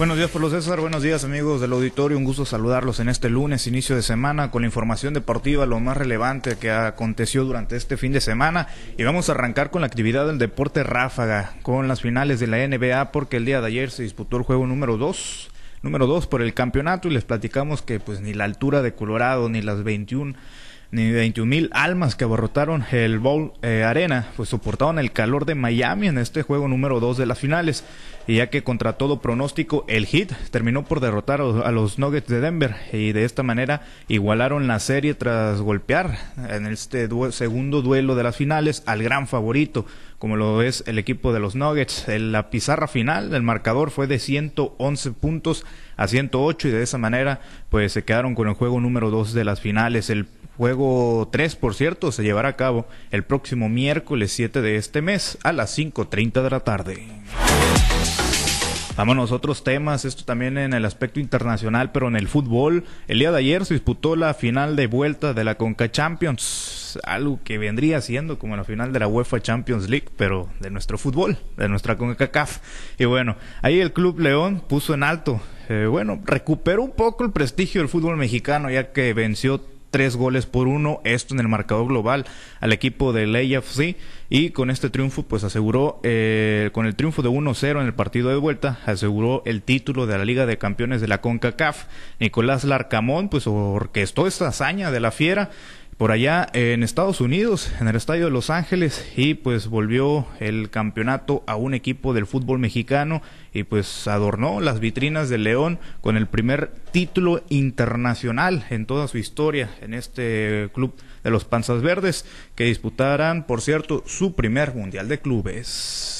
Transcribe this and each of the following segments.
Buenos días, por los César. Buenos días, amigos del auditorio. Un gusto saludarlos en este lunes, inicio de semana, con la información deportiva, lo más relevante que aconteció durante este fin de semana. Y vamos a arrancar con la actividad del deporte ráfaga, con las finales de la NBA, porque el día de ayer se disputó el juego número 2 número 2 por el campeonato y les platicamos que pues ni la altura de Colorado ni las 21 ni 21 mil almas que abarrotaron el Bowl eh, Arena, pues soportaron el calor de Miami en este juego número 2 de las finales. Y ya que contra todo pronóstico, el Heat terminó por derrotar a los Nuggets de Denver y de esta manera igualaron la serie tras golpear en este segundo duelo de las finales al gran favorito, como lo es el equipo de los Nuggets. En la pizarra final, el marcador fue de 111 puntos a 108 y de esa manera pues se quedaron con el juego número 2 de las finales. El Juego 3, por cierto, se llevará a cabo el próximo miércoles 7 de este mes a las 5.30 de la tarde. Vámonos a otros temas, esto también en el aspecto internacional, pero en el fútbol. El día de ayer se disputó la final de vuelta de la Conca Champions, algo que vendría siendo como la final de la UEFA Champions League, pero de nuestro fútbol, de nuestra CONCACAF. Y bueno, ahí el Club León puso en alto, eh, bueno, recuperó un poco el prestigio del fútbol mexicano, ya que venció tres goles por uno, esto en el marcador global al equipo del AFC y con este triunfo pues aseguró, eh, con el triunfo de 1-0 en el partido de vuelta, aseguró el título de la Liga de Campeones de la CONCACAF. Nicolás Larcamón pues orquestó esta hazaña de la fiera por allá en Estados Unidos, en el Estadio de Los Ángeles, y pues volvió el campeonato a un equipo del fútbol mexicano y pues adornó las vitrinas del León con el primer título internacional en toda su historia en este club de los Panzas Verdes, que disputarán, por cierto, su primer Mundial de Clubes.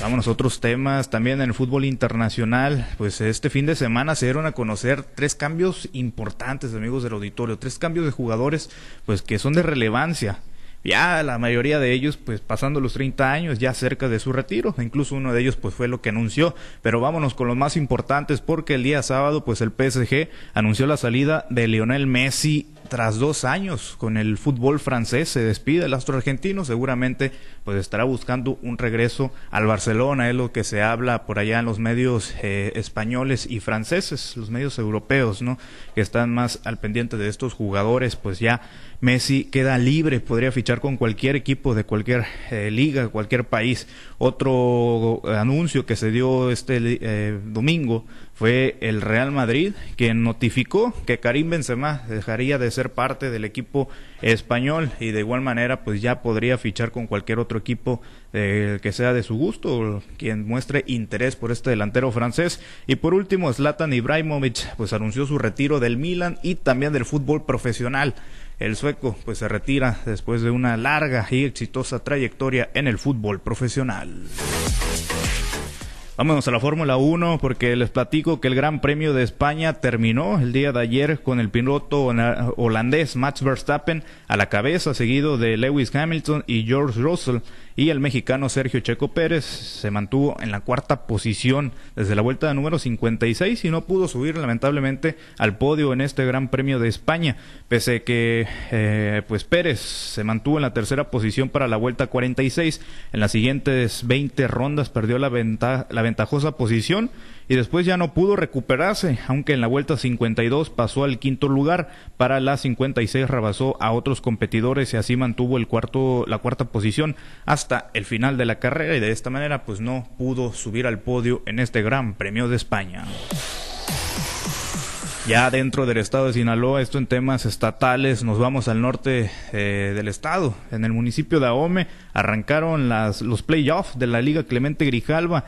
Vamos a otros temas. También en el fútbol internacional, pues este fin de semana se dieron a conocer tres cambios importantes, amigos del auditorio, tres cambios de jugadores, pues que son de relevancia. Ya la mayoría de ellos, pues pasando los 30 años, ya cerca de su retiro. Incluso uno de ellos, pues fue lo que anunció. Pero vámonos con los más importantes, porque el día sábado, pues el PSG anunció la salida de Lionel Messi tras dos años con el fútbol francés se despide el astro argentino seguramente pues estará buscando un regreso al Barcelona es lo que se habla por allá en los medios eh, españoles y franceses los medios europeos no que están más al pendiente de estos jugadores pues ya Messi queda libre podría fichar con cualquier equipo de cualquier eh, liga cualquier país. Otro anuncio que se dio este eh, domingo fue el Real Madrid quien notificó que Karim Benzema dejaría de ser parte del equipo español y de igual manera pues ya podría fichar con cualquier otro equipo que sea de su gusto quien muestre interés por este delantero francés y por último Zlatan Ibrahimovic pues anunció su retiro del Milan y también del fútbol profesional el sueco pues se retira después de una larga y exitosa trayectoria en el fútbol profesional. Vámonos a la Fórmula 1 porque les platico que el Gran Premio de España terminó el día de ayer con el piloto holandés Max Verstappen a la cabeza, seguido de Lewis Hamilton y George Russell y el mexicano Sergio Checo Pérez se mantuvo en la cuarta posición desde la vuelta número 56 y no pudo subir lamentablemente al podio en este Gran Premio de España, pese que eh, pues Pérez se mantuvo en la tercera posición para la vuelta 46. En las siguientes 20 rondas perdió la, la ventajosa posición y después ya no pudo recuperarse, aunque en la vuelta 52 pasó al quinto lugar, para la 56 rebasó a otros competidores y así mantuvo el cuarto, la cuarta posición hasta el final de la carrera y de esta manera pues no pudo subir al podio en este Gran Premio de España. Ya dentro del estado de Sinaloa, esto en temas estatales, nos vamos al norte eh, del estado. En el municipio de Ahome arrancaron las, los playoffs de la Liga Clemente Grijalva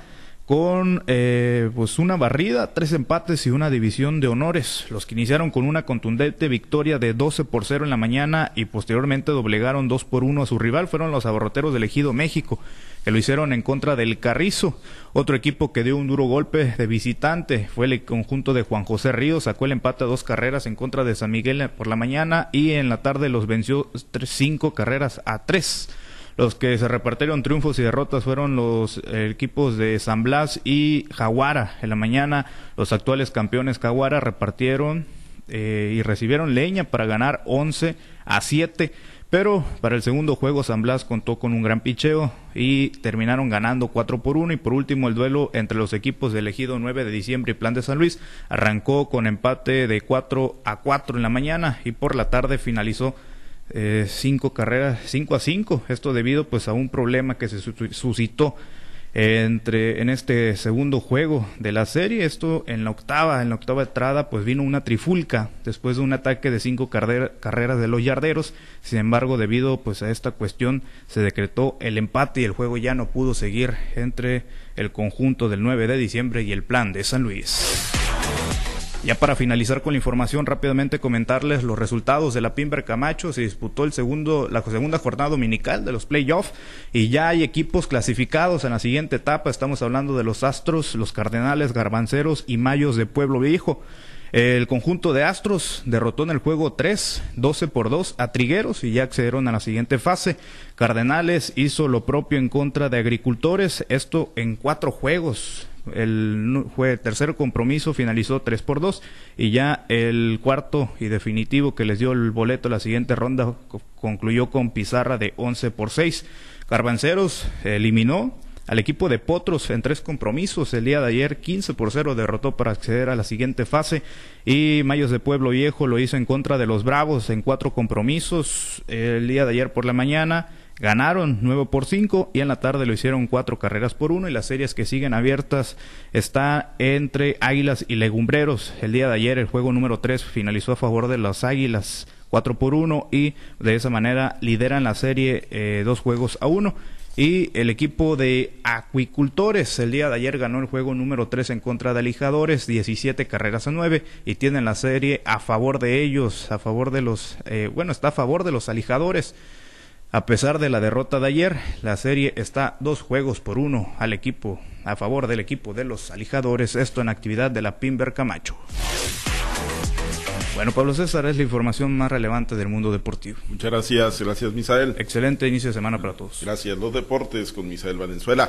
con eh, pues una barrida, tres empates y una división de honores. Los que iniciaron con una contundente victoria de 12 por 0 en la mañana y posteriormente doblegaron 2 por 1 a su rival fueron los aborroteros del Ejido México, que lo hicieron en contra del Carrizo. Otro equipo que dio un duro golpe de visitante fue el conjunto de Juan José Ríos, sacó el empate a dos carreras en contra de San Miguel por la mañana y en la tarde los venció cinco carreras a tres. Los que se repartieron triunfos y derrotas fueron los equipos de San Blas y Jaguara. En la mañana los actuales campeones Jaguara repartieron eh, y recibieron leña para ganar 11 a 7 Pero para el segundo juego San Blas contó con un gran picheo y terminaron ganando 4 por 1 y por último el duelo entre los equipos de elegido 9 de diciembre y Plan de San Luis arrancó con empate de 4 a 4 en la mañana y por la tarde finalizó eh, cinco carreras, 5 a 5. Esto debido pues a un problema que se suscitó entre en este segundo juego de la serie. Esto en la octava en la octava entrada pues vino una trifulca después de un ataque de cinco carreras de los yarderos. Sin embargo debido pues a esta cuestión se decretó el empate y el juego ya no pudo seguir entre el conjunto del 9 de diciembre y el plan de San Luis ya para finalizar con la información, rápidamente comentarles los resultados de la Pimber Camacho. Se disputó el segundo, la segunda jornada dominical de los playoffs y ya hay equipos clasificados en la siguiente etapa. Estamos hablando de los Astros, los Cardenales, Garbanceros y Mayos de Pueblo Viejo. El conjunto de Astros derrotó en el juego 3, 12 por 2 a Trigueros y ya accedieron a la siguiente fase. Cardenales hizo lo propio en contra de Agricultores, esto en cuatro juegos el fue tercer compromiso finalizó 3 por 2 y ya el cuarto y definitivo que les dio el boleto la siguiente ronda concluyó con pizarra de 11 por 6. Carbanceros eliminó al equipo de Potros en tres compromisos. El día de ayer 15 por 0 derrotó para acceder a la siguiente fase y Mayos de Pueblo Viejo lo hizo en contra de los Bravos en cuatro compromisos. El día de ayer por la mañana Ganaron 9 por 5 y en la tarde lo hicieron cuatro carreras por uno y las series que siguen abiertas está entre Águilas y Legumbreros. El día de ayer el juego número 3 finalizó a favor de las Águilas 4 por 1 y de esa manera lideran la serie eh, dos juegos a uno. Y el equipo de acuicultores el día de ayer ganó el juego número 3 en contra de alijadores, 17 carreras a 9 y tienen la serie a favor de ellos, a favor de los, eh, bueno, está a favor de los alijadores. A pesar de la derrota de ayer, la serie está dos juegos por uno al equipo, a favor del equipo de los alijadores, esto en actividad de la Pimber Camacho. Bueno, Pablo César, es la información más relevante del mundo deportivo. Muchas gracias, gracias Misael. Excelente inicio de semana para todos. Gracias, los deportes con Misael Valenzuela.